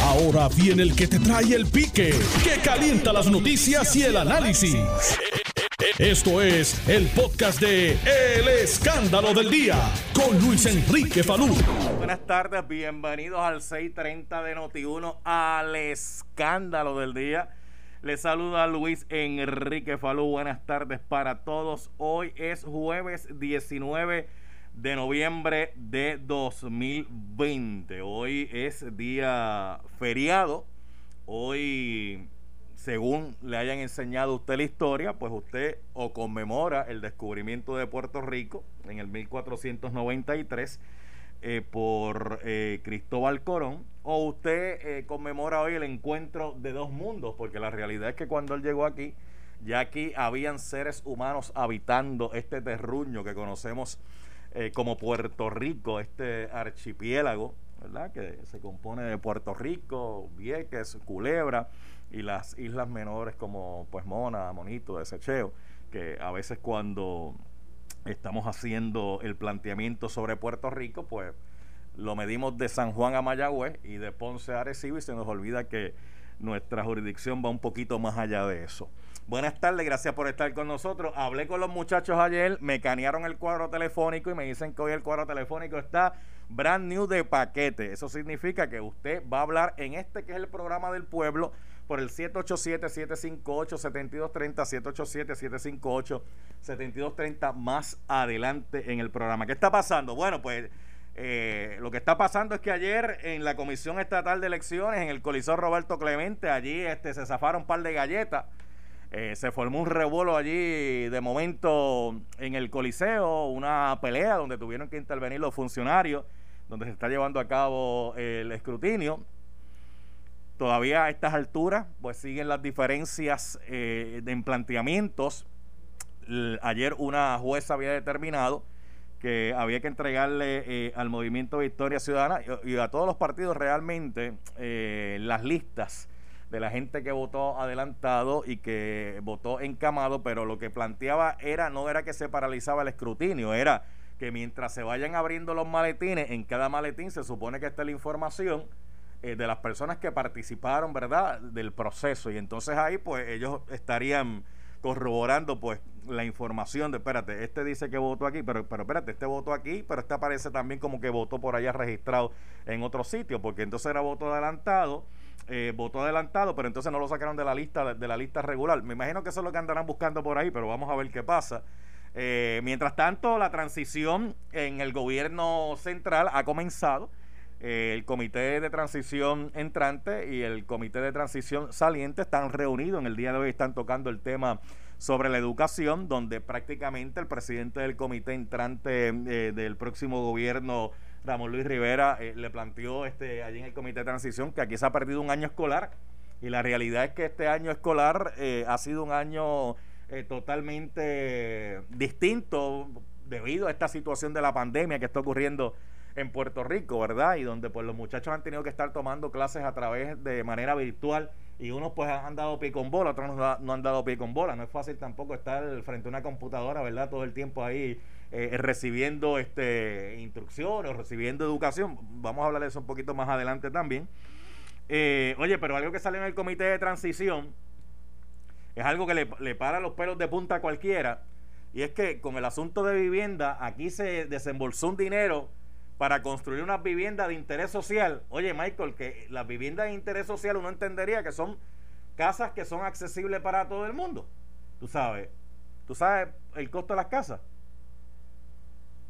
Ahora viene el que te trae el pique, que calienta las noticias y el análisis. Esto es el podcast de El Escándalo del Día con Luis Enrique Falú. Buenas tardes, bienvenidos al 6:30 de Noti1 al Escándalo del Día. Les saluda Luis Enrique Falú. Buenas tardes para todos. Hoy es jueves 19 de noviembre de 2020. Hoy es día feriado. Hoy, según le hayan enseñado a usted la historia, pues usted o conmemora el descubrimiento de Puerto Rico en el 1493 eh, por eh, Cristóbal Colón, o usted eh, conmemora hoy el encuentro de dos mundos, porque la realidad es que cuando él llegó aquí, ya aquí habían seres humanos habitando este terruño que conocemos eh, como Puerto Rico, este archipiélago, ¿verdad? Que se compone de Puerto Rico, Vieques, Culebra y las islas menores como pues Mona, Monito, Desecheo, que a veces cuando estamos haciendo el planteamiento sobre Puerto Rico, pues lo medimos de San Juan a Mayagüez y de Ponce a Arecibo y se nos olvida que nuestra jurisdicción va un poquito más allá de eso. Buenas tardes, gracias por estar con nosotros. Hablé con los muchachos ayer, me canearon el cuadro telefónico y me dicen que hoy el cuadro telefónico está brand new de paquete. Eso significa que usted va a hablar en este que es el programa del pueblo por el 787-758-7230, 787-758-7230 más adelante en el programa. ¿Qué está pasando? Bueno, pues eh, lo que está pasando es que ayer en la Comisión Estatal de Elecciones, en el Coliseo Roberto Clemente, allí este, se zafaron un par de galletas eh, se formó un revuelo allí de momento en el Coliseo, una pelea donde tuvieron que intervenir los funcionarios, donde se está llevando a cabo el escrutinio. Todavía a estas alturas, pues siguen las diferencias eh, en planteamientos. ayer una jueza había determinado que había que entregarle eh, al movimiento Victoria Ciudadana y, a todos los partidos realmente las listas de la gente que votó adelantado y que votó encamado, pero lo que planteaba era no era que se paralizaba el escrutinio, era que mientras se vayan abriendo los maletines, en cada maletín se supone que está la información eh, de las personas que participaron, ¿verdad?, del proceso. Y entonces ahí, pues, ellos estarían corroborando, pues, la información de, espérate, este dice que votó aquí, pero, pero espérate, este votó aquí, pero este aparece también como que votó por allá registrado en otro sitio, porque entonces era voto adelantado eh, votó adelantado, pero entonces no lo sacaron de la lista de la lista regular. Me imagino que eso es lo que andarán buscando por ahí, pero vamos a ver qué pasa. Eh, mientras tanto, la transición en el gobierno central ha comenzado. Eh, el comité de transición entrante y el comité de transición saliente están reunidos en el día de hoy, están tocando el tema sobre la educación, donde prácticamente el presidente del comité entrante del próximo gobierno Ramón Luis Rivera eh, le planteó este, allí en el Comité de Transición que aquí se ha perdido un año escolar y la realidad es que este año escolar eh, ha sido un año eh, totalmente distinto debido a esta situación de la pandemia que está ocurriendo en Puerto Rico, ¿verdad? Y donde pues los muchachos han tenido que estar tomando clases a través de manera virtual y unos pues han dado pie con bola, otros no, han dado pie con bola. No es fácil tampoco estar frente a una computadora, ¿verdad? Todo el tiempo ahí eh, recibiendo este instrucciones, recibiendo educación. Vamos a hablar de eso un poquito más adelante también. Eh, oye, pero algo que sale en el comité de transición es algo que le, le para los pelos de punta a cualquiera. Y es que con el asunto de vivienda, aquí se desembolsó un dinero para construir una vivienda de interés social. Oye, Michael, que las viviendas de interés social uno entendería que son casas que son accesibles para todo el mundo. Tú sabes, tú sabes el costo de las casas.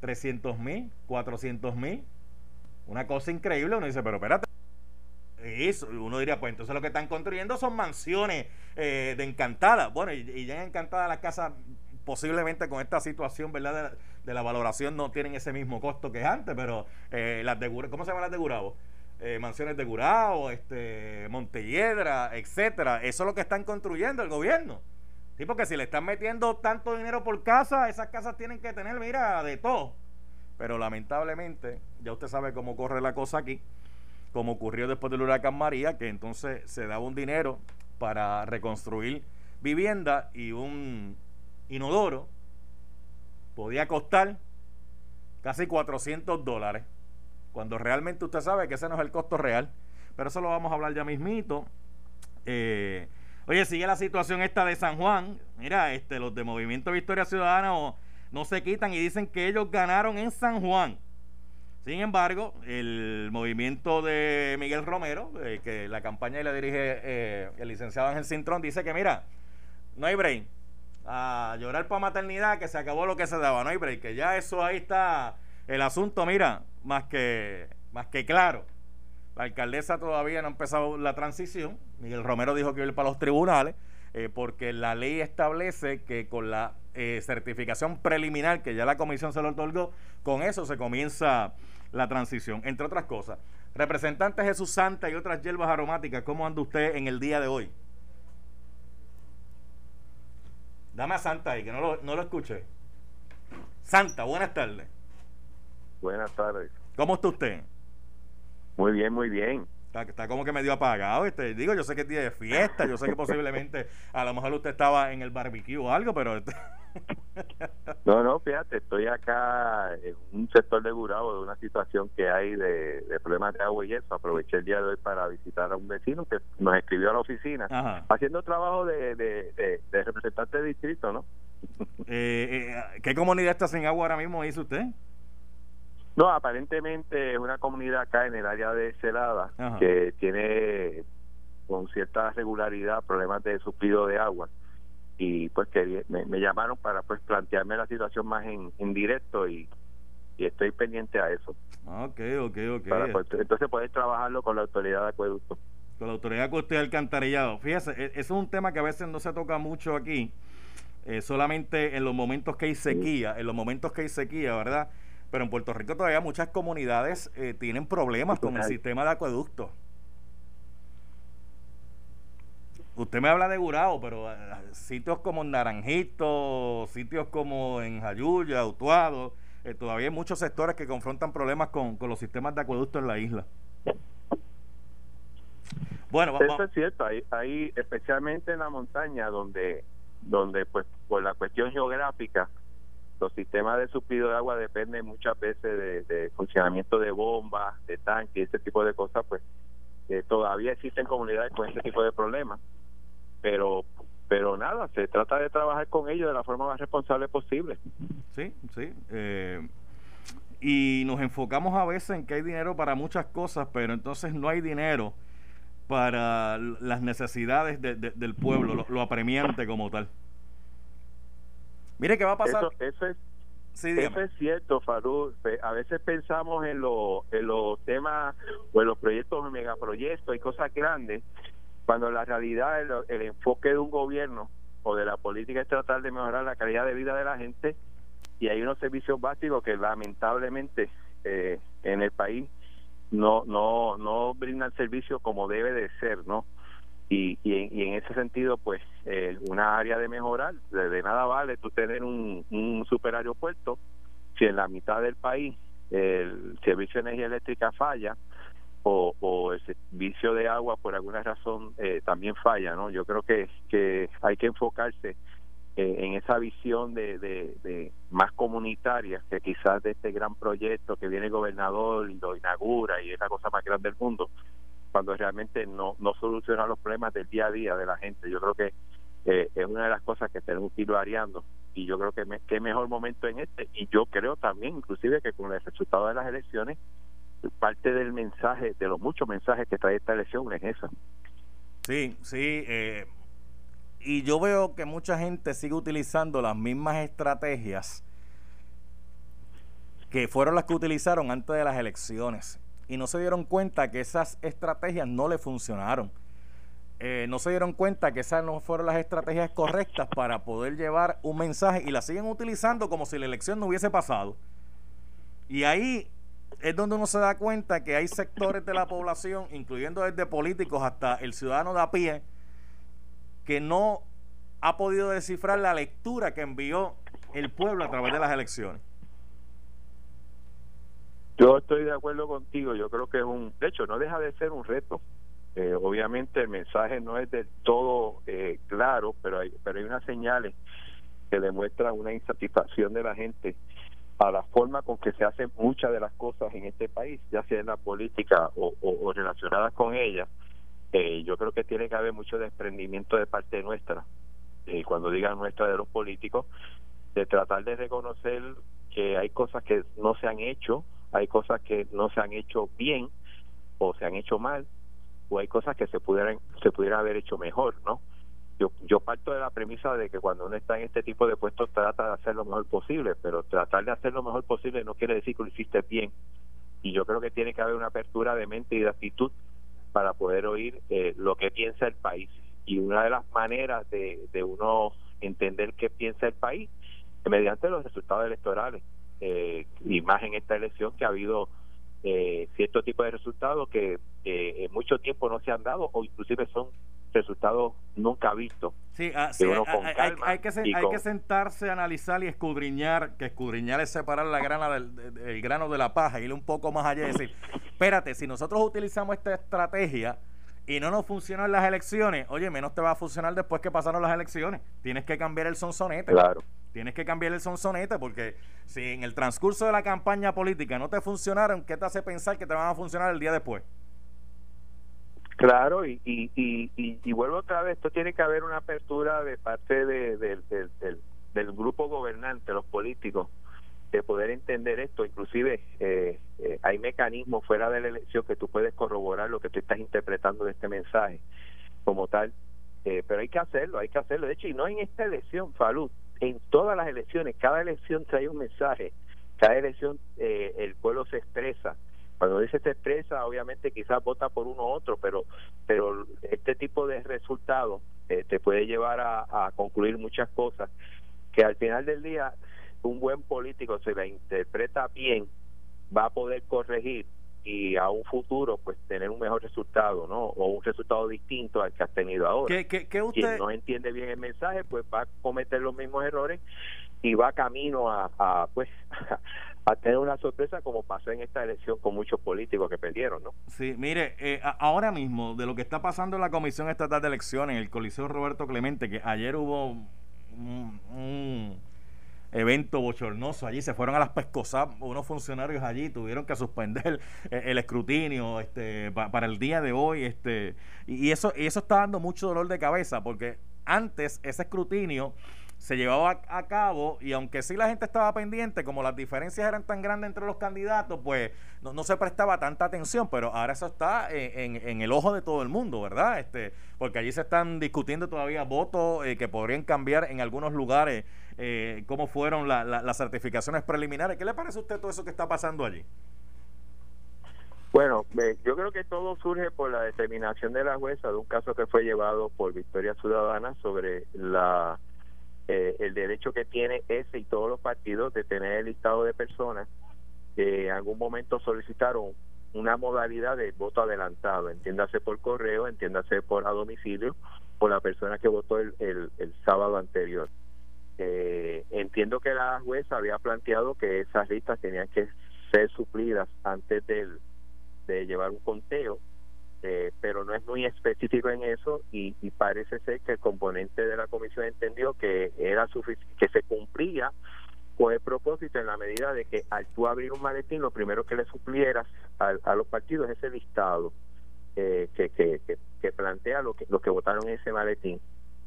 300 mil, 400 mil. Una cosa increíble. Uno dice, pero espérate. Eso, uno diría, pues entonces lo que están construyendo son mansiones eh, de encantada. Bueno, y, ya en encantada las casas posiblemente con esta situación, ¿verdad? De, la valoración no tienen ese mismo costo que antes, pero eh, las de ¿cómo se llaman las de Gurabo? Eh, mansiones de Gurabo, este, Montelledra, etcétera. Eso es lo que están construyendo el gobierno. Sí, porque si le están metiendo tanto dinero por casa, esas casas tienen que tener, mira, de todo. Pero lamentablemente, ya usted sabe cómo corre la cosa aquí, como ocurrió después del huracán María, que entonces se daba un dinero para reconstruir vivienda y un inodoro podía costar casi 400 dólares, cuando realmente usted sabe que ese no es el costo real. pero eso lo vamos a hablar ya mismito. Eh, oye, sigue la situación esta de San Juan. Mira, este, los de Movimiento Victoria Ciudadana no se quitan y dicen que ellos ganaron en San Juan. Sin embargo, el movimiento de Miguel Romero, eh, que la campaña le dirige eh, el licenciado Ángel Cintrón, dice que mira, no hay break. A llorar por maternidad, que se acabó lo que se daba, no hay break. Que ya eso ahí está el asunto, mira, más que, más que claro. La alcaldesa todavía no ha empezado la transición. Miguel Romero dijo que iba a ir para los tribunales, eh, porque la ley establece que con la certificación preliminar que ya la comisión se lo otorgó, con eso se comienza la transición, entre otras cosas. Representante Jesús Santa y otras hierbas aromáticas, ¿cómo anda usted en el día de hoy? Dame a Santa ahí, que no lo, no lo escuché. Santa, buenas tardes. Buenas tardes. ¿Cómo está usted? Muy bien, muy bien. Está, está, como que medio apagado. Este. Digo, yo sé que tiene fiesta, yo sé que posiblemente a lo mejor usted estaba en el barbecue o algo, pero... Este no, no, fíjate, estoy acá en un sector de Gurabo de una situación que hay de, problemas de agua y eso. Aproveché el día de hoy para visitar a un vecino que nos escribió a la oficina, haciendo trabajo de, de, representante de distrito, ¿no? Eh, eh, ¿Qué comunidad está sin agua ahora mismo, dice usted? No, aparentemente es una comunidad acá en el área de Celada que tiene con cierta regularidad problemas de suplido de agua y pues que me, llamaron para pues plantearme la situación más en, en directo y, estoy pendiente a eso. Ok, ok, ok. Pues, entonces puedes trabajarlo con la autoridad de acueducto. Con la autoridad que usted alcantarillado. Fíjese, e, es un tema que a veces no se toca mucho aquí, eh, solamente en los momentos que hay sequía, en los momentos que hay sequía, ¿verdad? Pero en Puerto Rico todavía muchas comunidades eh, tienen problemas con el sistema de acueducto. Usted me habla de Gurao, pero eh, sitios como Naranjito, sitios como en Jayuya, Utuado, eh, todavía hay muchos sectores que confrontan problemas con, los sistemas de acueducto en la isla. Bueno, vamos. Eso es cierto, ahí, especialmente en la montaña, donde, donde pues por la cuestión geográfica, los sistemas de suplido de agua dependen muchas veces de, funcionamiento de bombas, de tanques, ese tipo de cosas, pues eh, todavía existen comunidades con ese tipo de problemas pero pero nada, se trata de trabajar con ellos de la forma más responsable posible. Sí, sí. Eh, y nos enfocamos a veces en que hay dinero para muchas cosas, pero entonces no hay dinero para las necesidades del pueblo, lo, apremiante como tal. Mire qué va a pasar. Eso, es, eso es cierto, Farú. A veces pensamos en, lo, en los temas o en los proyectos, megaproyectos y cosas grandes, cuando la realidad, el, enfoque de un gobierno o de la política es tratar de mejorar la calidad de vida de la gente y hay unos servicios básicos que lamentablemente eh, en el país no no no brindan servicio como debe de ser, ¿no? Y, y, en, ese sentido, pues, eh, una área de mejorar, de, nada vale tú tener un, un super aeropuerto si en la mitad del país el servicio de energía eléctrica falla, o, el servicio de agua por alguna razón eh, también falla, ¿no? Yo creo que, hay que enfocarse eh, en esa visión de, de, más comunitaria que quizás de este gran proyecto que viene el gobernador y lo inaugura y es la cosa más grande del mundo, cuando realmente no, no soluciona los problemas del día a día de la gente. Yo creo que eh, es una de las cosas que tenemos que ir variando y yo creo que, que mejor momento en este y yo creo también inclusive que con el resultado de las elecciones parte del mensaje, de los muchos mensajes que trae esta elección es esa. Sí, sí. Eh, y yo veo que mucha gente sigue utilizando las mismas estrategias que fueron las que utilizaron antes de las elecciones. Y no se dieron cuenta que esas estrategias no le funcionaron. Eh, no se dieron cuenta que esas no fueron las estrategias correctas para poder llevar un mensaje y las siguen utilizando como si la elección no hubiese pasado. Y ahí es donde uno se da cuenta que hay sectores de la población, incluyendo desde políticos hasta el ciudadano de a pie, que no ha podido descifrar la lectura que envió el pueblo a través de las elecciones. Yo estoy de acuerdo contigo, yo creo que es un, de hecho, no deja de ser un reto. Eh, obviamente el mensaje no es del todo eh, claro, pero hay, pero hay unas señales que demuestran una insatisfacción de la gente a la forma con que se hacen muchas de las cosas en este país, ya sea en la política o, relacionadas con ella, eh, yo creo que tiene que haber mucho desprendimiento de parte nuestra, eh, cuando digan nuestra de los políticos, de tratar de reconocer que hay cosas que no se han hecho, hay cosas que no se han hecho bien o se han hecho mal, o hay cosas que se pudieran se pudieran haber hecho mejor, ¿no? yo, yo parto de la premisa de que cuando uno está en este tipo de puestos trata de hacer lo mejor posible, pero tratar de hacer lo mejor posible no quiere decir que lo hiciste bien. Y yo creo que tiene que haber una apertura de mente y de actitud para poder oír eh, lo que piensa el país. Y una de las maneras de, de uno entender qué piensa el país es mediante los resultados electorales. Eh, y más en esta elección que ha habido eh, cierto tipo de resultados que eh, en mucho tiempo no se han dado o inclusive son resultados nunca vistos. Sí, ah, hay, que hay que sentarse, analizar y escudriñar, que escudriñar es separar la grana del grano de la paja, ir un poco más allá y decir, espérate, si nosotros utilizamos esta estrategia y no nos funciona en las elecciones, oye, menos te va a funcionar después que pasaron las elecciones. Tienes que cambiar el sonsonete. Claro. Tienes que cambiar el sonsonete porque si en el transcurso de la campaña política no te funcionaron, ¿qué te hace pensar que te van a funcionar el día después? Claro, y, y, y, vuelvo otra vez, esto tiene que haber una apertura de parte de, del, del grupo gobernante, los políticos, de poder entender esto. Inclusive eh, eh, hay mecanismos fuera de la elección que tú puedes corroborar lo que tú estás interpretando de este mensaje como tal. Eh, pero hay que hacerlo, hay que hacerlo. De hecho, y no en esta elección, Falud, en todas las elecciones, cada elección trae un mensaje, cada elección el pueblo se expresa. Cuando dice se expresa, obviamente quizás vota por uno u otro, pero, pero este tipo de resultados te puede llevar a, a concluir muchas cosas que al final del día un buen político se la interpreta bien, va a poder corregir y a un futuro pues tener un mejor resultado, ¿no? O un resultado distinto al que has tenido ahora. ¿Qué, usted... Quien no entiende bien el mensaje pues va a cometer los mismos errores y va camino a, pues a tener una sorpresa como pasó en esta elección con muchos políticos que perdieron, ¿no? Sí, mire, eh, ahora mismo de lo que está pasando en la Comisión Estatal de Elecciones, en el Coliseo Roberto Clemente, que ayer hubo un evento bochornoso allí, se fueron a las pescosas unos funcionarios allí, tuvieron que suspender el, escrutinio este, para el día de hoy, este, y eso, y eso está dando mucho dolor de cabeza, porque antes ese escrutinio se llevaba a, cabo y aunque sí la gente estaba pendiente, como las diferencias eran tan grandes entre los candidatos, pues no, se prestaba tanta atención, pero ahora eso está en, en, el ojo de todo el mundo, ¿verdad? Este, porque allí se están discutiendo todavía votos eh, que podrían cambiar en algunos lugares, eh, cómo fueron las certificaciones preliminares. ¿Qué le parece a usted todo eso que está pasando allí? Bueno, yo creo que todo surge por la determinación de la jueza de un caso que fue llevado por Victoria Ciudadana sobre la eh, el derecho que tiene ese y todos los partidos de tener el listado de personas que en algún momento solicitaron una modalidad de voto adelantado, entiéndase por correo, entiéndase por a domicilio, por la persona que votó el, el, sábado anterior. Eh, entiendo que la jueza había planteado que esas listas tenían que ser suplidas antes del, de llevar un conteo eh, pero no es muy específico en eso y, parece ser que el componente de la comisión entendió que era que se cumplía con el propósito en la medida de que al tú abrir un maletín lo primero que le suplieras a, los partidos es el listado eh, que, que, que, plantea lo que los que votaron en ese maletín.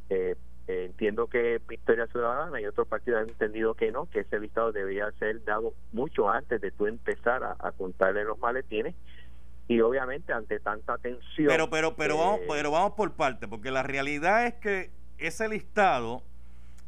Eh, entiendo que Victoria Ciudadana y otros partidos han entendido que no, que ese listado debía ser dado mucho antes de tú empezar a, a contarle los maletines y obviamente ante tanta tensión pero pero pero vamos pero vamos por parte porque la realidad es que ese listado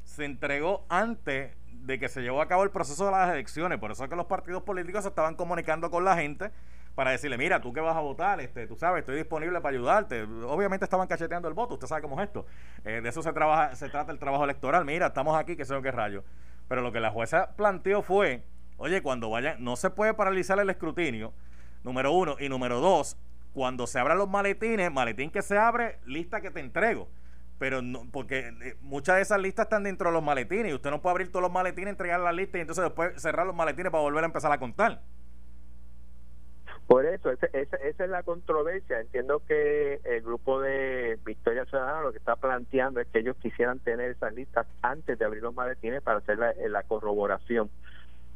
se entregó antes de que se llevó a cabo el proceso de las elecciones. Por eso es que los partidos políticos se estaban comunicando con la gente para decirle mira tú que vas a votar este tú sabes estoy disponible para ayudarte obviamente estaban cacheteando el voto usted sabe cómo es esto. Eh, de eso se trabaja se trata el trabajo electoral. Mira estamos aquí que sé yo qué rayo pero lo que la jueza planteó fue oye cuando vayan no se puede paralizar el escrutinio Número uno. Y número dos, cuando se abran los maletines, maletín que se abre, lista que te entrego. Pero no, porque eh, muchas de esas listas están dentro de los maletines y usted no puede abrir todos los maletines, entregar la lista y entonces después cerrar los maletines para volver a empezar a contar. Por eso, esa, esa es la controversia. Entiendo que el grupo de Victoria Ciudadana lo que está planteando es que ellos quisieran tener esas listas antes de abrir los maletines para hacer la, la corroboración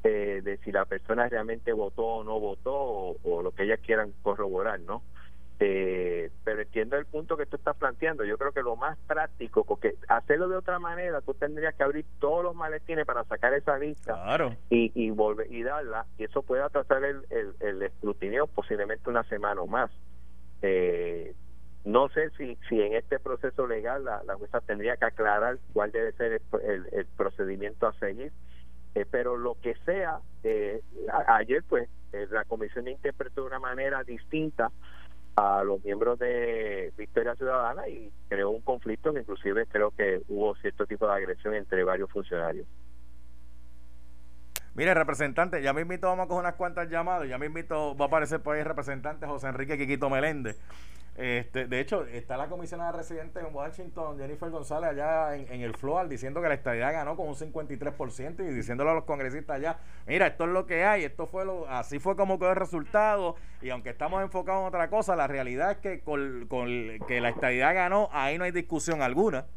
eh, de si la persona realmente votó o no votó o, lo que ellas quieran corroborar, ¿no? Eh, pero entiendo el punto que tú estás planteando. Yo creo que lo más práctico, porque hacerlo de otra manera, tú tendrías que abrir todos los maletines para sacar esa lista y, y volver y darla, y eso puede atrasar el, el, escrutinio posiblemente una semana o más. Eh, no sé si, si en este proceso legal la, la jueza tendría que aclarar cuál debe ser el, el procedimiento a seguir eh, pero lo que sea, eh, ayer pues eh, la comisión interpretó de una manera distinta a los miembros de Victoria Ciudadana y creó un conflicto que inclusive creo que hubo cierto tipo de agresión entre varios funcionarios. Mire, representante, ya me invito, vamos a coger unas cuantas llamadas, ya me invito, va a aparecer por ahí el representante José Enrique Quiquito Meléndez. Este, de hecho, está la comisionada residente en Washington, Jennifer González, allá en, el FLOAL, diciendo que la estadidad ganó con un 53% y diciéndole a los congresistas allá, mira, esto es lo que hay, esto fue lo, así fue como quedó el resultado, y aunque estamos enfocados en otra cosa, la realidad es que con, con que la estadidad ganó, ahí no hay discusión alguna.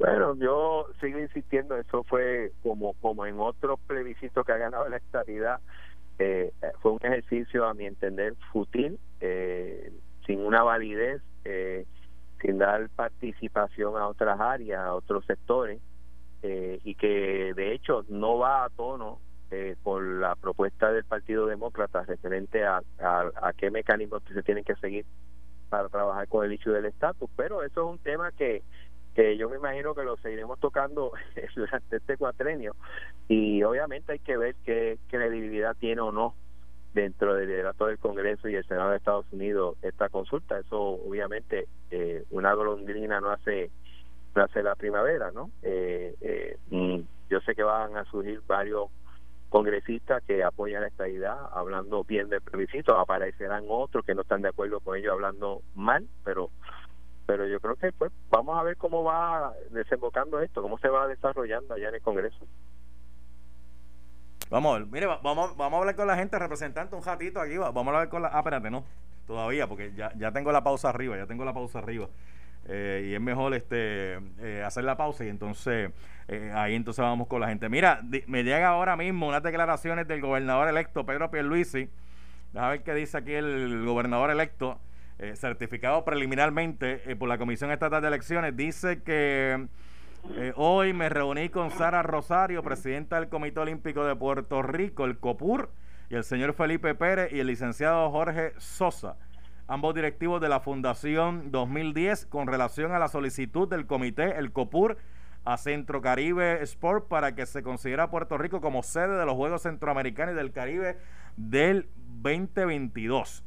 Bueno, yo sigo insistiendo, eso fue como, como en otros plebiscitos que ha ganado la estadidad, eh, fue un ejercicio, a mi entender, fútil, eh, sin una validez, eh, sin dar participación a otras áreas, a otros sectores, y que de hecho no va a tono con la propuesta del Partido Demócrata referente a, a, qué mecanismos se tienen que seguir para trabajar con el issue del estatus, pero eso es un tema que que yo me imagino que lo seguiremos tocando durante este cuatrenio y obviamente hay que ver qué credibilidad tiene o no dentro del liderato del Congreso y el Senado de Estados Unidos esta consulta. Eso obviamente eh, una golondrina no hace no hace la primavera, ¿no? Eh, eh, mm, yo sé que van a surgir varios congresistas que apoyan esta idea hablando bien del plebiscito, aparecerán otros que no están de acuerdo con ello hablando mal, pero pero yo creo que pues vamos a ver cómo va desembocando esto, cómo se va desarrollando allá en el Congreso. Vamos, mire, vamos, vamos a hablar con la gente representante un ratito aquí, vamos a hablar con la... Ah, espérate, no, todavía, porque ya, ya tengo la pausa arriba, ya tengo la pausa arriba. Eh, y es mejor este eh, hacer la pausa y entonces eh, ahí entonces vamos con la gente. Mira, me llega ahora mismo unas declaraciones del gobernador electo Pedro Pierluisi. Déjame ver qué dice aquí el gobernador electo eh, certificado preliminarmente eh, por la Comisión Estatal de Elecciones, dice que eh, hoy me reuní con Sara Rosario, presidenta del Comité Olímpico de Puerto Rico, el COPUR, y el señor Felipe Pérez y el licenciado Jorge Sosa, ambos directivos de la Fundación 2010, con relación a la solicitud del comité, el COPUR, a Centro Caribe Sport para que se considera Puerto Rico como sede de los Juegos Centroamericanos y del Caribe del 2022.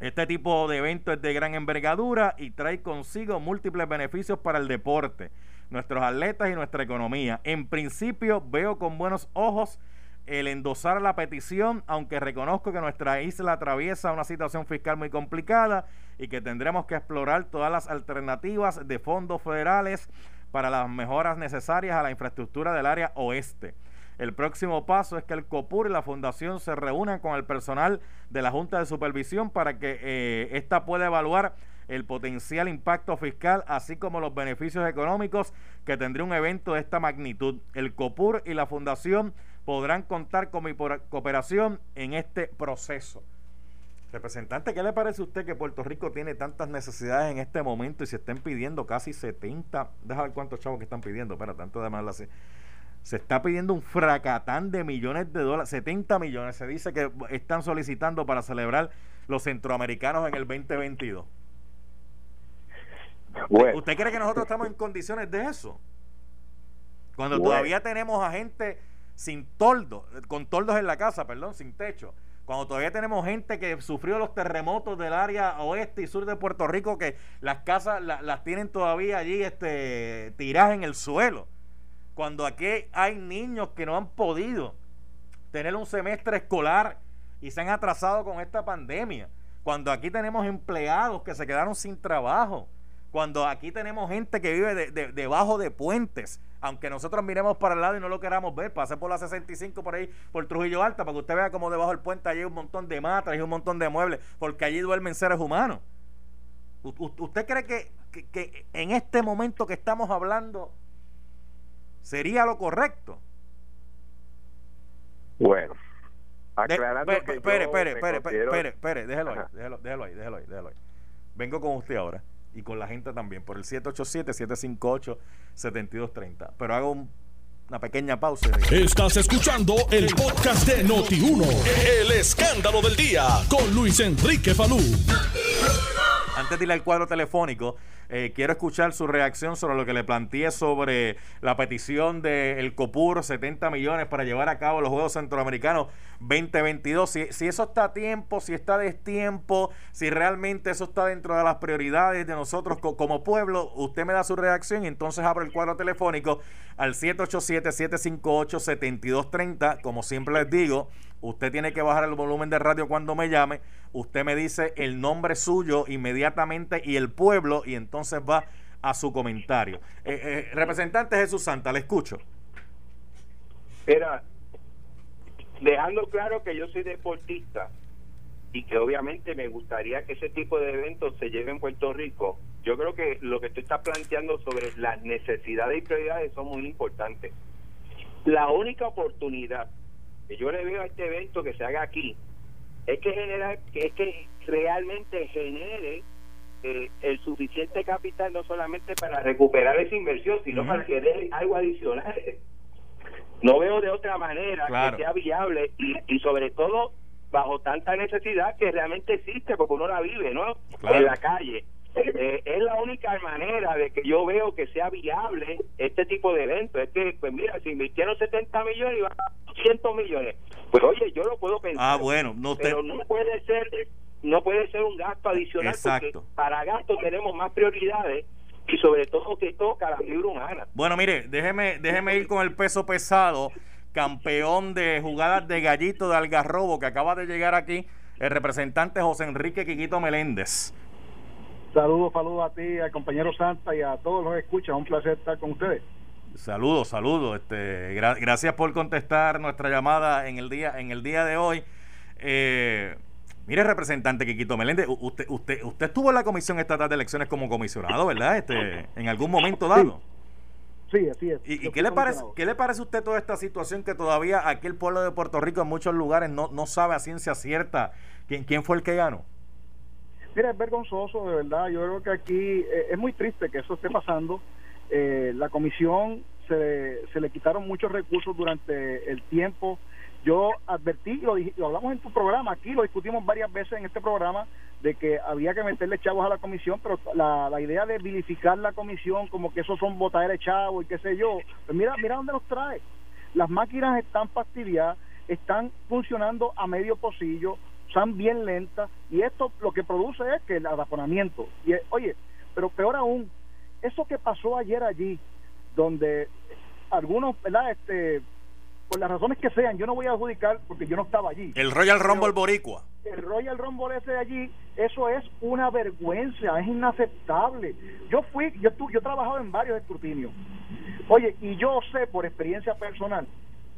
Este tipo de evento es de gran envergadura y trae consigo múltiples beneficios para el deporte, nuestros atletas y nuestra economía. En principio veo con buenos ojos el endosar la petición, aunque reconozco que nuestra isla atraviesa una situación fiscal muy complicada y que tendremos que explorar todas las alternativas de fondos federales para las mejoras necesarias a la infraestructura del área oeste. El próximo paso es que el COPUR y la Fundación se reúnan con el personal de la Junta de Supervisión para que eh, ésta pueda evaluar el potencial impacto fiscal, así como los beneficios económicos que tendría un evento de esta magnitud. El COPUR y la Fundación podrán contar con mi cooperación en este proceso. Representante, ¿qué le parece a usted que Puerto Rico tiene tantas necesidades en este momento y se estén pidiendo casi 70? Deja ver cuántos chavos que están pidiendo, espera, tanto de así se está pidiendo un fracatán de millones de dólares, 70 millones se dice que están solicitando para celebrar los centroamericanos en el 2022. ¿Usted cree que nosotros estamos en condiciones de eso? Cuando todavía tenemos a gente sin toldo, con toldos en la casa, perdón, sin techo. Cuando todavía tenemos gente que sufrió los terremotos del área oeste y sur de Puerto Rico, que las casas las tienen todavía allí este, tiradas en el suelo cuando aquí hay niños que no han podido tener un semestre escolar y se han atrasado con esta pandemia, cuando aquí tenemos empleados que se quedaron sin trabajo, cuando aquí tenemos gente que vive debajo de puentes, aunque nosotros miremos para el lado y no lo queramos ver, pase por la 65 por ahí, por Trujillo Alta, para que usted vea como debajo del puente hay un montón de matas y un montón de muebles, porque allí duermen seres humanos. ¿Usted cree que, que en este momento que estamos hablando sería lo correcto. Bueno, aclarando que espere, espere, espere, espere, espere, déjelo ahí, déjelo, déjelo ahí, déjalo ahí, déjalo ahí. Vengo con usted ahora y con la gente también por el 787-758-7230. Pero hago una pequeña pausa. Estás escuchando el podcast de Noti1, el escándalo del día con Luis Enrique Falú. Antes de ir al cuadro telefónico, eh, quiero escuchar su reacción sobre lo que le planteé sobre la petición del COPUR, 70 millones para llevar a cabo los Juegos Centroamericanos 2022. Si, si eso está a tiempo, si está a destiempo, si realmente eso está dentro de las prioridades de nosotros como pueblo, usted me da su reacción y entonces abro el cuadro telefónico al 787-758-7230. Como siempre les digo, usted tiene que bajar el volumen de radio cuando me llame. Usted me dice el nombre suyo inmediatamente y el pueblo y entonces va a su comentario. Eh, eh, representante Jesús Santa, le escucho. Era dejando claro que yo soy deportista y que obviamente me gustaría que ese tipo de eventos se lleven en Puerto Rico, yo creo que lo que tú estás planteando sobre las necesidades y prioridades son muy importantes. La única oportunidad que yo le veo a este evento que se haga aquí es que generar, que es que realmente genere eh, el suficiente capital no solamente para recuperar esa inversión, sino para que dé algo adicional. No veo de otra manera que sea viable y, sobre todo bajo tanta necesidad que realmente existe porque uno la vive, ¿no? En la calle. Eh, es la única manera de que yo veo que sea viable este tipo de eventos. Es que, pues mira, si invirtieron 70 millones y van 100 millones, pues oye, yo lo puedo pensar. Ah, bueno, no pero no puede ser no puede ser un gasto adicional porque para gastos tenemos más prioridades y sobre todo que toca la fibra humana. Bueno, mire, déjeme, déjeme ir con el peso pesado, campeón de jugadas de gallito de Algarrobo que acaba de llegar aquí, el representante José Enrique Quiquito Meléndez. Saludos, saludos a ti, al compañero Santa y a todos los que escuchan. Un placer estar con ustedes. Saludos, saludos. Este, gracias por contestar nuestra llamada en el día, en el día de hoy. Eh, Mire, representante Quiquito Meléndez, usted, usted, usted estuvo en la Comisión Estatal de Elecciones como comisionado, ¿verdad? Este, en algún momento dado. Sí, así es. ¿Y, qué le parece qué le parece a usted toda esta situación que todavía aquí el pueblo de Puerto Rico en muchos lugares no, no sabe a ciencia cierta quién, quién fue el que ganó? Mira, es vergonzoso, de verdad. Yo creo que aquí eh, es muy triste que eso esté pasando. Eh, la comisión se, se le quitaron muchos recursos durante el tiempo yo advertí, lo, lo hablamos en tu programa, aquí lo discutimos varias veces en este programa, de que había que meterle chavos a la comisión, pero la, la idea de vilificar la comisión como que esos son de chavos y qué sé yo, pues mira, mira dónde nos trae. Las máquinas están fastidiadas, están funcionando a medio pocillo, son bien lentas y esto lo que produce es que el adaptamiento. Y oye, pero peor aún, eso que pasó ayer allí, donde algunos, ¿verdad? Este, por las razones que sean, yo no voy a adjudicar porque yo no estaba allí. El Royal Rumble Boricua. El Royal Rumble ese de allí, eso es una vergüenza, es inaceptable. Yo fui, yo, yo he trabajado en varios escrutinios. Oye, y yo sé por experiencia personal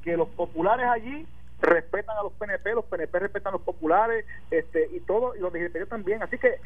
que los populares allí respetan a los PNP, los PNP respetan a los populares, este y todo, y los de también. Así que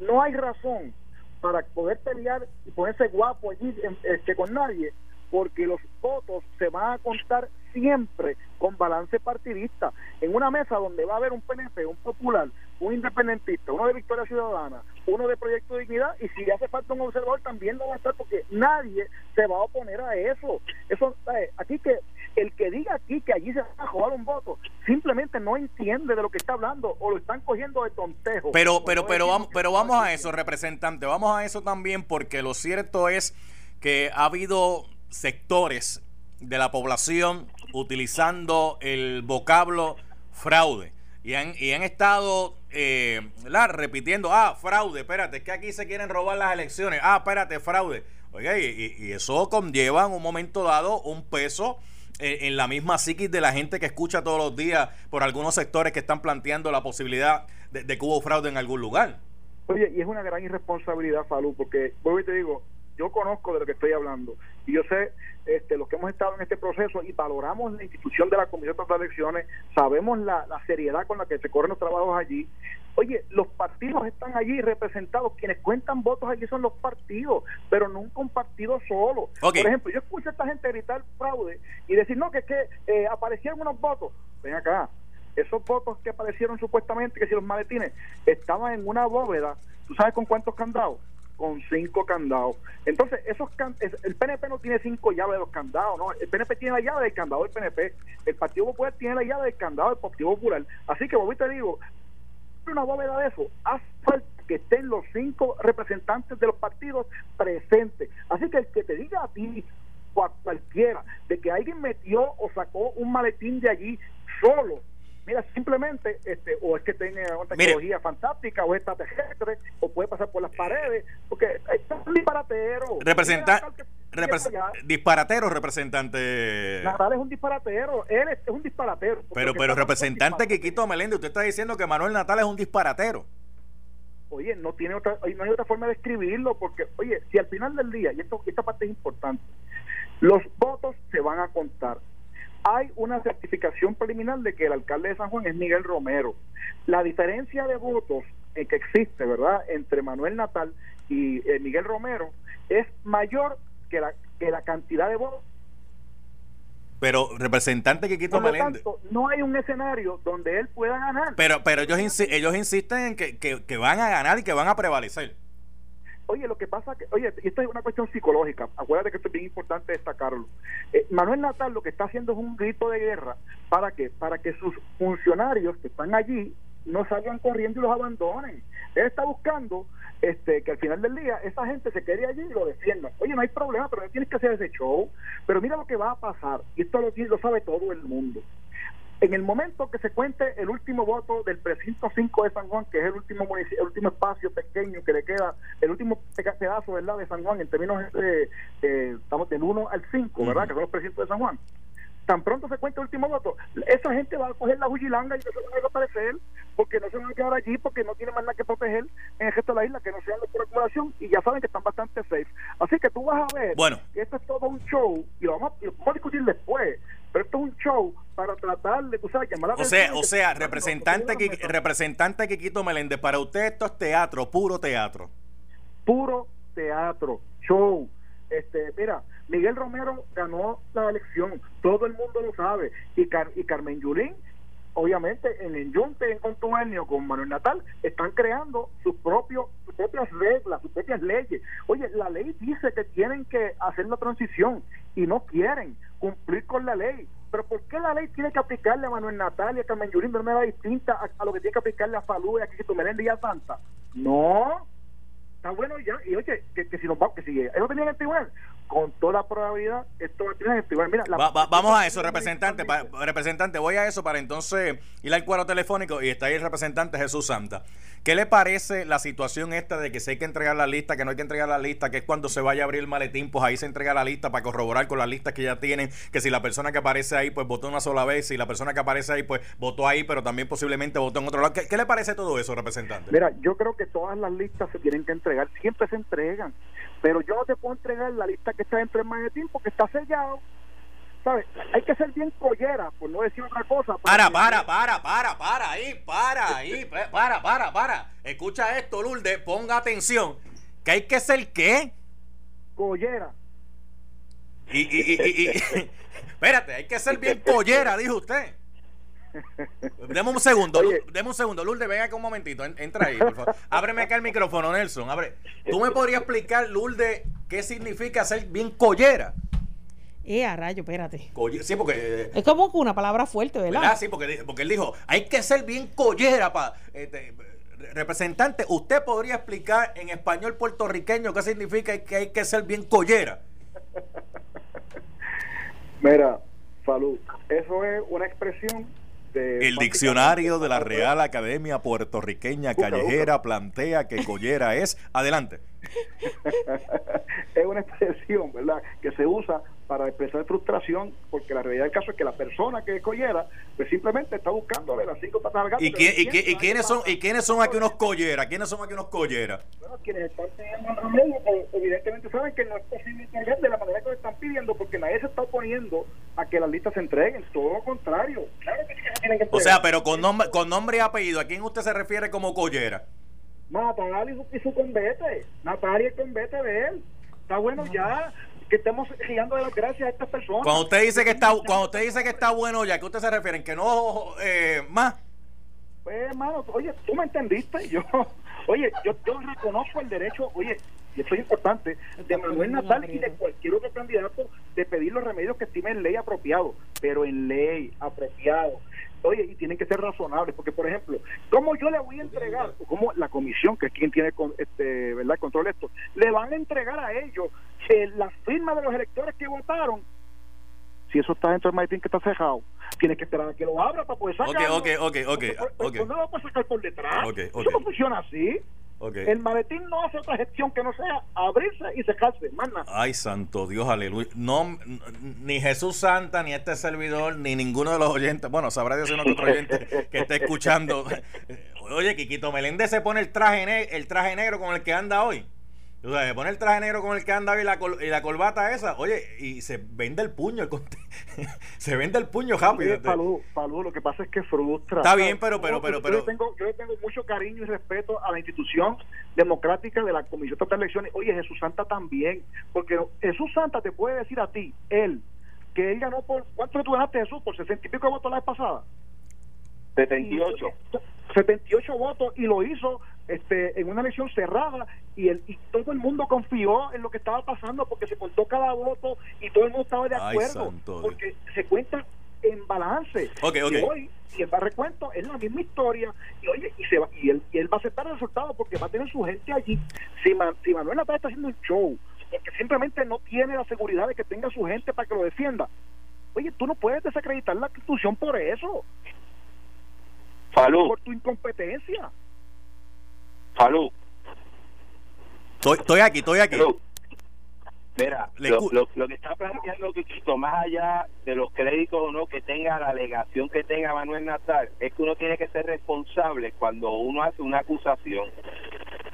no hay razón para poder pelear y ponerse guapo allí este, con nadie porque los votos se van a contar siempre con balance partidista. En una mesa donde va a haber un PNP, un popular, un independentista, uno de Victoria Ciudadana, uno de Proyecto de Dignidad, y si hace falta un observador también lo va a estar porque nadie se va a oponer a eso. Eso eh, aquí que el que diga aquí que allí se va a jugar un voto simplemente no entiende de lo que está hablando o lo están cogiendo de tontejo. Pero pero pero vamos pero vamos a eso, representante, vamos a eso también porque lo cierto es que ha habido sectores de la población utilizando el vocablo fraude. Y han, y han estado eh, repitiendo, ah, fraude, espérate, es que aquí se quieren robar las elecciones. Ah, espérate, fraude. Oiga, y, y eso conlleva en un momento dado un peso en, la misma psiquis de la gente que escucha todos los días por algunos sectores que están planteando la posibilidad de, que hubo fraude en algún lugar. Oye, y es una gran irresponsabilidad, Falú, porque, vuelvo y te digo, yo conozco de lo que estoy hablando y yo sé este, los que hemos estado en este proceso y valoramos la institución de la Comisión de Elecciones, sabemos la, seriedad con la que se corren los trabajos allí. Oye, los partidos están allí representados, quienes cuentan votos allí son los partidos, pero nunca un partido solo. Por ejemplo, yo escucho a esta gente gritar fraude y decir, no, que es que eh, aparecieron unos votos. ven acá, esos votos que aparecieron supuestamente, que si los maletines, estaban en una bóveda, ¿tú sabes con cuántos candados? Con cinco candados. Entonces, esos el PNP no tiene cinco llaves de los candados, ¿no? El PNP tiene la llave del candado del PNP, el Partido Popular tiene la llave del candado del Partido Popular. Así que, vos te digo, una bóveda de eso, hace falta que estén los cinco representantes de los partidos presentes. Así que el que te diga a ti o a cualquiera de que alguien metió o sacó un maletín de allí solo Mira, simplemente, este, o es que tenga una tecnología fantástica, o es extraterrestre, o puede pasar por las paredes, porque es un disparatero. Representa disparatero, representante. Natal es un disparatero, él es, un disparatero. Pero, pero representante Quiquito Meléndez, usted está diciendo que Manuel Natal es un disparatero. Oye, no tiene otra, no hay otra forma de escribirlo, porque, oye, si al final del día, y esto, esta parte es importante, los votos se van a contar hay una certificación preliminar de que el alcalde de San Juan es Miguel Romero. La diferencia de votos que existe, ¿verdad?, entre Manuel Natal y eh, Miguel Romero es mayor que la, que la cantidad de votos. Pero representante que quito Meléndez. no hay un escenario donde él pueda ganar. Pero pero ellos ellos insisten en que, que van a ganar y que van a prevalecer. Oye, lo que pasa que, oye, esto es una cuestión psicológica, acuérdate que esto es bien importante destacarlo. Eh, Manuel Natal lo que está haciendo es un grito de guerra, ¿para qué? Para que sus funcionarios que están allí no salgan corriendo y los abandonen. Él está buscando este, que al final del día esa gente se quede allí y lo defienda. Oye, no hay problema, pero no tienes que hacer ese show. Pero mira lo que va a pasar, y esto lo, lo sabe todo el mundo. En el momento que se cuente el último voto del precinto 5 de San Juan, que es el último el último espacio pequeño que le queda, el último pedazo ¿verdad? de San Juan en términos de, eh, estamos del 1 al 5, ¿verdad? Que son los precintos de San Juan. Tan pronto se cuente el último voto, esa gente va a coger la hujilanga y no se van a desaparecer porque no se van a quedar allí porque no tienen más nada que proteger en el resto de la isla que no sean por acumulación y ya saben que están bastante safe. Así que tú vas a ver que esto es todo un show y lo vamos, y lo vamos a discutir después pero esto es un show para tratar de, tú sabes, llamar la O sea, o sea, representante, que, representante Quiquito Meléndez, para usted esto es teatro, puro teatro. Puro teatro, show. Este, mira, Miguel Romero ganó la elección, todo el mundo lo sabe, y, y Carmen Yulín obviamente en el Yunte en contubernio con Manuel Natal están creando sus propios sus propias reglas, sus propias leyes. Oye, la ley dice que tienen que hacer la transición y no quieren cumplir con la ley. Pero ¿por qué la ley tiene que aplicarle a Manuel Natal y a Carmen Yurín de manera distinta a, lo que tiene que aplicarle a Falú y a Quito Meléndez y a Santa? No, está bueno ya. Y oye, que, que si nos que si ellos tenían el tribunal, con toda la probabilidad esto va a tener el Mira, vamos a eso, representante. representante, voy a eso para entonces ir al cuadro telefónico y está ahí el representante Jesús Santa. ¿Qué le parece la situación esta de que si hay que entregar la lista, que no hay que entregar la lista, que es cuando se vaya a abrir el maletín, pues ahí se entrega la lista para corroborar con las listas que ya tienen, que si la persona que aparece ahí pues votó una sola vez, si la persona que aparece ahí pues votó ahí, pero también posiblemente votó en otro lado. ¿Qué, le parece todo eso, representante? Mira, yo creo que todas las listas se tienen que entregar, siempre se entregan, pero yo no te puedo entregar la lista que está dentro del maletín porque está sellado ¿sabes? Hay que ser bien collera, por no decir otra cosa. Para, para, para, para, para, ahí, para, ahí, para, para, para. Escucha esto, Lourdes, ponga atención. ¿Que hay que ser qué? Collera. Y, y, y, y, espérate, hay que ser bien collera, dijo usted. Deme un segundo, deme un segundo. Lourdes, venga acá un momentito. Entra ahí, por favor. Ábreme acá el micrófono, Nelson. Abre. ¿Tú me podrías explicar, Lourdes, qué significa ser bien collera? Eh, a rayo, espérate. sí, porque. Eh, es como una palabra fuerte, ¿verdad? Sí, porque, porque él dijo, hay que ser bien collera para. Este, representante, ¿usted podría explicar en español puertorriqueño qué significa que hay que ser bien collera? Mira, salud. Eso es una expresión el diccionario de la Real Academia Puertorriqueña Callejera plantea que collera es. Adelante. es una expresión, ¿verdad?, que se usa para expresar frustración, porque la realidad del caso es que la persona que es collera, pues simplemente está buscando las cinco patas al gato. ¿Y, y, quiénes son, ¿Y quiénes son aquí unos colleras? ¿Quiénes son aquí unos colleras? Bueno, quienes están pidiendo remedio, pues, evidentemente saben que no es posible entregar de la manera que lo están pidiendo, porque nadie se está oponiendo a que las listas se entreguen, todo lo contrario. Claro que tienen que O sea, pero con nombre, con nombre y apellido, ¿a quién usted se refiere como collera? Natalia y su, y su convete, Natalia y el convete de él. está bueno ya que estemos guiando de las gracias a estas personas. Cuando usted dice que está, cuando usted dice que está bueno ya, ¿qué usted se refiere? ¿Que no eh, más? Pues, hermano, oye, tú me entendiste. Yo, oye, yo, yo reconozco el derecho, oye, y esto es importante, de Manuel Natal y de cualquier otro candidato de pedir los remedios que estime en ley apropiado, pero en ley apropiado. Oye, y tienen que ser razonables, porque por ejemplo, ¿cómo yo le voy a entregar, o cómo la comisión, que es quien tiene este, ¿verdad? control de esto, le van a entregar a ellos que la firma de los electores que votaron si eso está dentro del maletín que está cerrado, tiene que esperar a que lo abra para poder sacarlo. Ok, ok, ok, ok. No lo puede sacar por detrás. Eso no funciona así. El maletín no hace otra gestión que no sea abrirse y secarse, manda. Ay, santo Dios, aleluya. No, ni Jesús Santa, ni este servidor, ni ninguno de los oyentes, bueno, sabrá Dios uno que otro oyente que esté escuchando. Oye, Quiquito Meléndez se pone el traje, el traje negro con el que anda hoy. O sea, se pone el traje negro con el que anda y la, y la corbata esa, oye, y se vende el puño, se vende el puño rápido. Palú, Palú, lo que pasa es que frustra. Está bien, pero, pero, pero, pero. Yo, tengo, yo tengo mucho cariño y respeto a la institución democrática de la Comisión de Elecciones. Oye, Jesús Santa también, porque Jesús Santa te puede decir a ti, él, que él ganó por, ¿cuánto tú ganaste Jesús? Por sesenta y pico de votos la vez pasada. 78. 78 votos y lo hizo este, en una elección cerrada y, el, y todo el mundo confió en lo que estaba pasando porque se contó cada voto y todo el mundo estaba de acuerdo porque se cuenta en balance. Okay, Y hoy, si el recuento, es la misma historia y oye y, se va, y, él, y él va a aceptar el resultado porque va a tener su gente allí. Si, si Manuel está haciendo un show porque simplemente no tiene la seguridad de que tenga su gente para que lo defienda, oye, tú no puedes desacreditar la institución por eso. Falú. Por tu incompetencia. Falú. Estoy, estoy aquí, estoy aquí. Mira, lo, lo, que está planteando Quiquito, más allá de los créditos o no que tenga la alegación que tenga Manuel Natal, es que uno tiene que ser responsable cuando uno hace una acusación.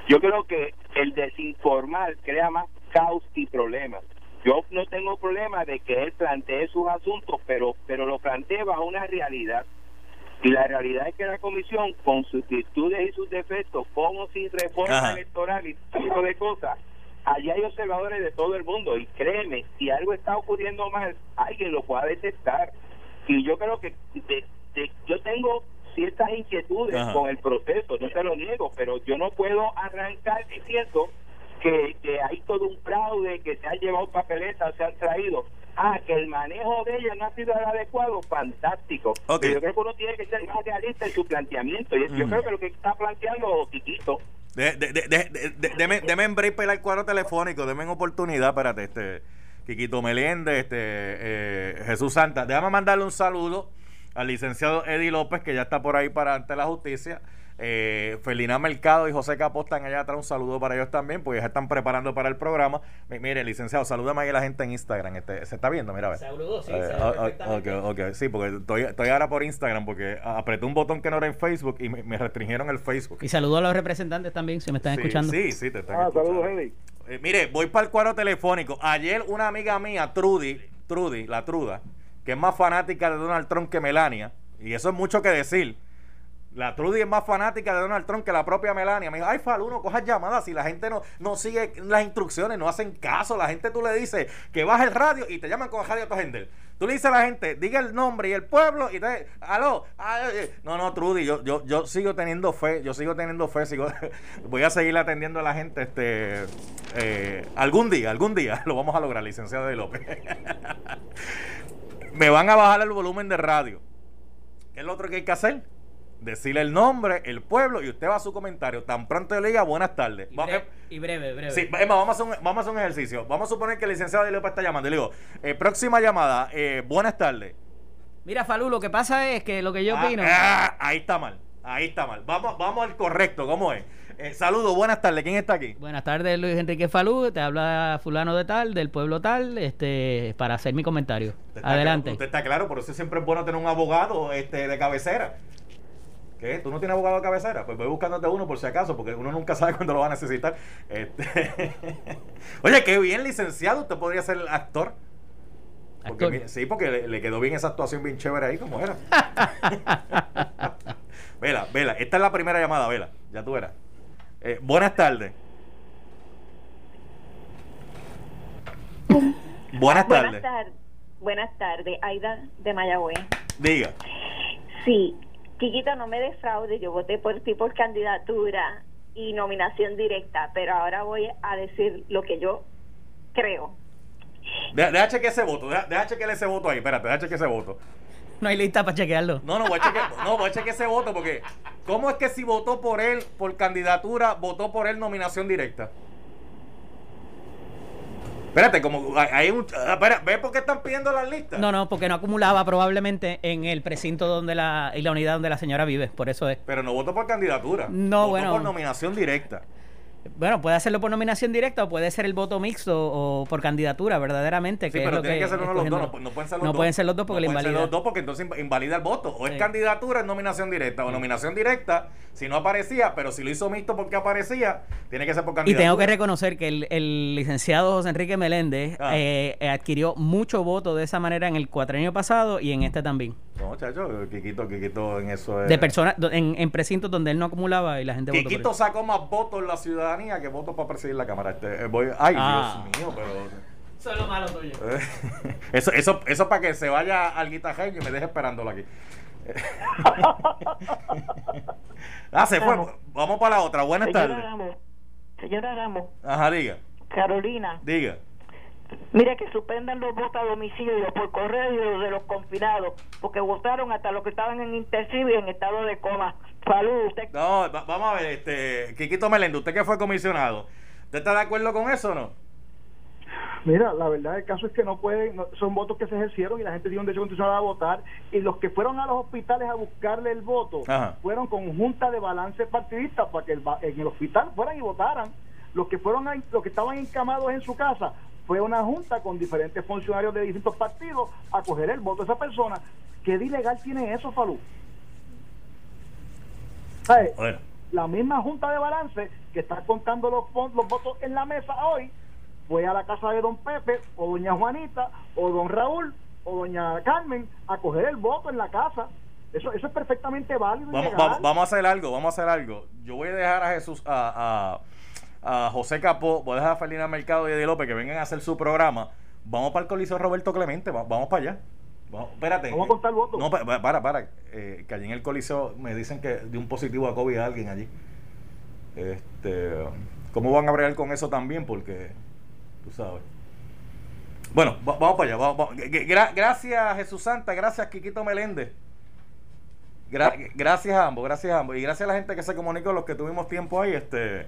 Yo creo que el desinformar crea más caos y problemas. Yo no tengo problema de que él plantee sus asuntos, pero pero lo plantea bajo una realidad. Y la realidad es que la comisión, con sus virtudes y sus defectos, como sin reforma electoral y tipo de cosas, allí hay observadores de todo el mundo. Y créeme, si algo está ocurriendo mal, alguien lo pueda detectar. Y yo creo que yo tengo ciertas inquietudes con el proceso, no se lo niego, pero yo no puedo arrancar diciendo que, que hay todo un fraude, que se han llevado papeletas, se han traído Ah, que el manejo de ella no ha sido el adecuado, fantástico. yo creo que uno tiene que ser más realista en su planteamiento. Y yo creo que lo que está planteando Tiquito. De, de, de, de, deme, deme en break el cuadro telefónico, deme en oportunidad, espérate, este, Quiquito Meléndez, este, eh, Jesús Santa. Déjame mandarle un saludo al licenciado Eddie López, que ya está por ahí para ante la justicia. Eh, Felina Mercado y José Capó están allá atrás. Un saludo para ellos también, pues ya están preparando para el programa. Mire, licenciado, salúdame a la gente en Instagram. Este, ¿Se está viendo? Mira, a ver. Saludos, sí. Eh, sí, porque estoy, estoy, ahora por Instagram porque apreté un botón que no era en Facebook y me, restringieron el Facebook. Y saludo a los representantes también, si me están escuchando. Sí, sí, te están ah, Saludos, Eddie. Eh, mire, voy para el cuadro telefónico. Ayer una amiga mía, Trudy, Trudy, la Truda, que es más fanática de Donald Trump que Melania, y eso es mucho que decir la Trudy es más fanática de Donald Trump que la propia Melania. Me dijo, ay, Falú, no cojas llamadas. Si la gente no, no sigue las instrucciones, no hacen caso. La gente tú le dices que baja el radio y te llaman con radio a gente. Tú le dices a la gente, diga el nombre y el pueblo y te... Aló. no, no, Trudy, yo, yo, yo sigo teniendo fe. Yo sigo teniendo fe. Sigo, voy a seguir atendiendo a la gente. este eh, Algún día, algún día lo vamos a lograr, licenciado de López. Me van a bajar el volumen de radio. ¿Qué es lo otro que hay que hacer? Decirle el nombre, el pueblo y usted va a su comentario. Tan pronto le diga buenas tardes. Y, breve, breve, Sí, vamos, a un, vamos a hacer un ejercicio. Vamos a suponer que el licenciado de López está llamando. Le digo, eh, próxima llamada, eh, buenas tardes. Mira, Falú, lo que pasa es que lo que yo ah, opino. Ah, ahí está mal. Ahí está mal. Vamos, vamos al correcto, ¿cómo es? Eh, saludos, buenas tardes. ¿Quién está aquí? Buenas tardes, Luis Enrique Falú. Te habla fulano de tal, del pueblo tal, este, para hacer mi comentario. Adelante. usted está claro, por eso siempre es bueno tener un abogado este, de cabecera. ¿Qué? ¿Tú no tienes abogado de cabecera? Pues voy buscándote uno por si acaso, porque uno nunca sabe cuándo lo va a necesitar. Este... Oye, qué bien licenciado, usted podría ser actor. sí, porque le, quedó bien esa actuación bien chévere ahí, como era. vela, vela, esta es la primera llamada, vela, ya tú verás. Eh, buenas tardes. Buenas tardes. Buenas tardes. Buenas tardes, Aida de Mayagüez. Diga. Sí, Chiquito, no me defraude, yo voté por ti por candidatura y nominación directa, pero ahora voy a decir lo que yo creo. Deja, deja chequear ese voto, deja, deja chequear ese voto ahí, espérate, deja chequear ese voto. No hay lista para chequearlo. No, no, voy a chequear, no, voy a chequear ese voto porque ¿cómo es que si votó por él por candidatura, votó por él nominación directa? Espérate, como hay- un... ah, Espera, ¿ves por qué están pidiendo las listas? No, no, porque no acumulaba probablemente en el precinto donde la y la unidad donde la señora vive, por eso es. Pero no votó por candidatura. No, votó bueno. por nominación directa. Bueno, puede hacerlo por nominación directa o puede ser el voto mixto o por candidatura, verdaderamente. Sí, que pero es lo tiene que, ser uno de los dos, no, no pueden ser los No dos. pueden ser los dos porque no le pueden ser invalida. los dos porque entonces inv- invalida el voto. O es candidatura, es nominación directa. O nominación directa, si no aparecía, pero si lo hizo mixto porque aparecía, tiene que ser por Y candidatura. tengo que reconocer que el, el licenciado José Enrique Meléndez Ah. eh, eh, adquirió mucho voto de esa manera en el cuatrenio pasado y en este también. No, chacho, Kikito, Kikito en eso es... De personas, en, en precintos donde él no acumulaba y la gente votó por sacó más votos en la ciudadanía que votos para presidir la Cámara. Este, eh, voy, ay, Ah. Dios mío, pero... Eso es lo malo tuyo. eso, eso, eso para que se vaya al guitarreño y me deje esperándolo aquí. ah, se fue. Vamos. Vamos para la otra. Buenas Señora tardes. Ramos, señora Ramos, Ajá, diga. Carolina, Diga. mire que suspendan los votos a domicilio por correo de los confinados, porque votaron hasta los que estaban en intensivo y en estado de coma. Salud, usted. No, va- vamos a ver, este, Kikito Melendo, usted que fue comisionado, ¿usted está de acuerdo con eso o no? Mira, la verdad del caso es que no pueden, no- son votos que se ejercieron y la gente tiene un derecho constitucional a votar y los que fueron a los hospitales a buscarle el voto Ajá. fueron con junta de balance partidista para que el en el hospital fueran y votaran. Los que fueron ahí- los que estaban encamados en su casa fue una junta con diferentes funcionarios de distintos partidos a coger el voto de esa persona. ¿Qué de ilegal tiene eso, Falú? La misma junta de balance que está contando los, los votos en la mesa hoy fue a la casa de don Pepe o doña Juanita o don Raúl o doña Carmen a coger el voto en la casa. Eso, eso es perfectamente válido. vamos, vamos, a hacer algo, vamos a hacer algo. Yo voy a dejar a Jesús, a, a, a José Capó, voy a dejar a Felina Mercado y Eddie López que vengan a hacer su programa. Vamos para el Coliseo Roberto Clemente, va- vamos para allá. Espérate. Vamos a contar votos. No, pa- pa- para, para. eh, que allí en el Coliseo me dicen que de un positivo a COVID a alguien allí. Este, ¿Cómo van a bregar con eso también? Porque, tú sabes. Bueno, va- vamos para allá. Vamos, vamos. Gra- gracias, Jesús Santa. Gracias, Quiquito Meléndez. Gra- gracias a ambos, gracias a ambos. Y gracias a la gente que se comunicó, los que tuvimos tiempo ahí. Este,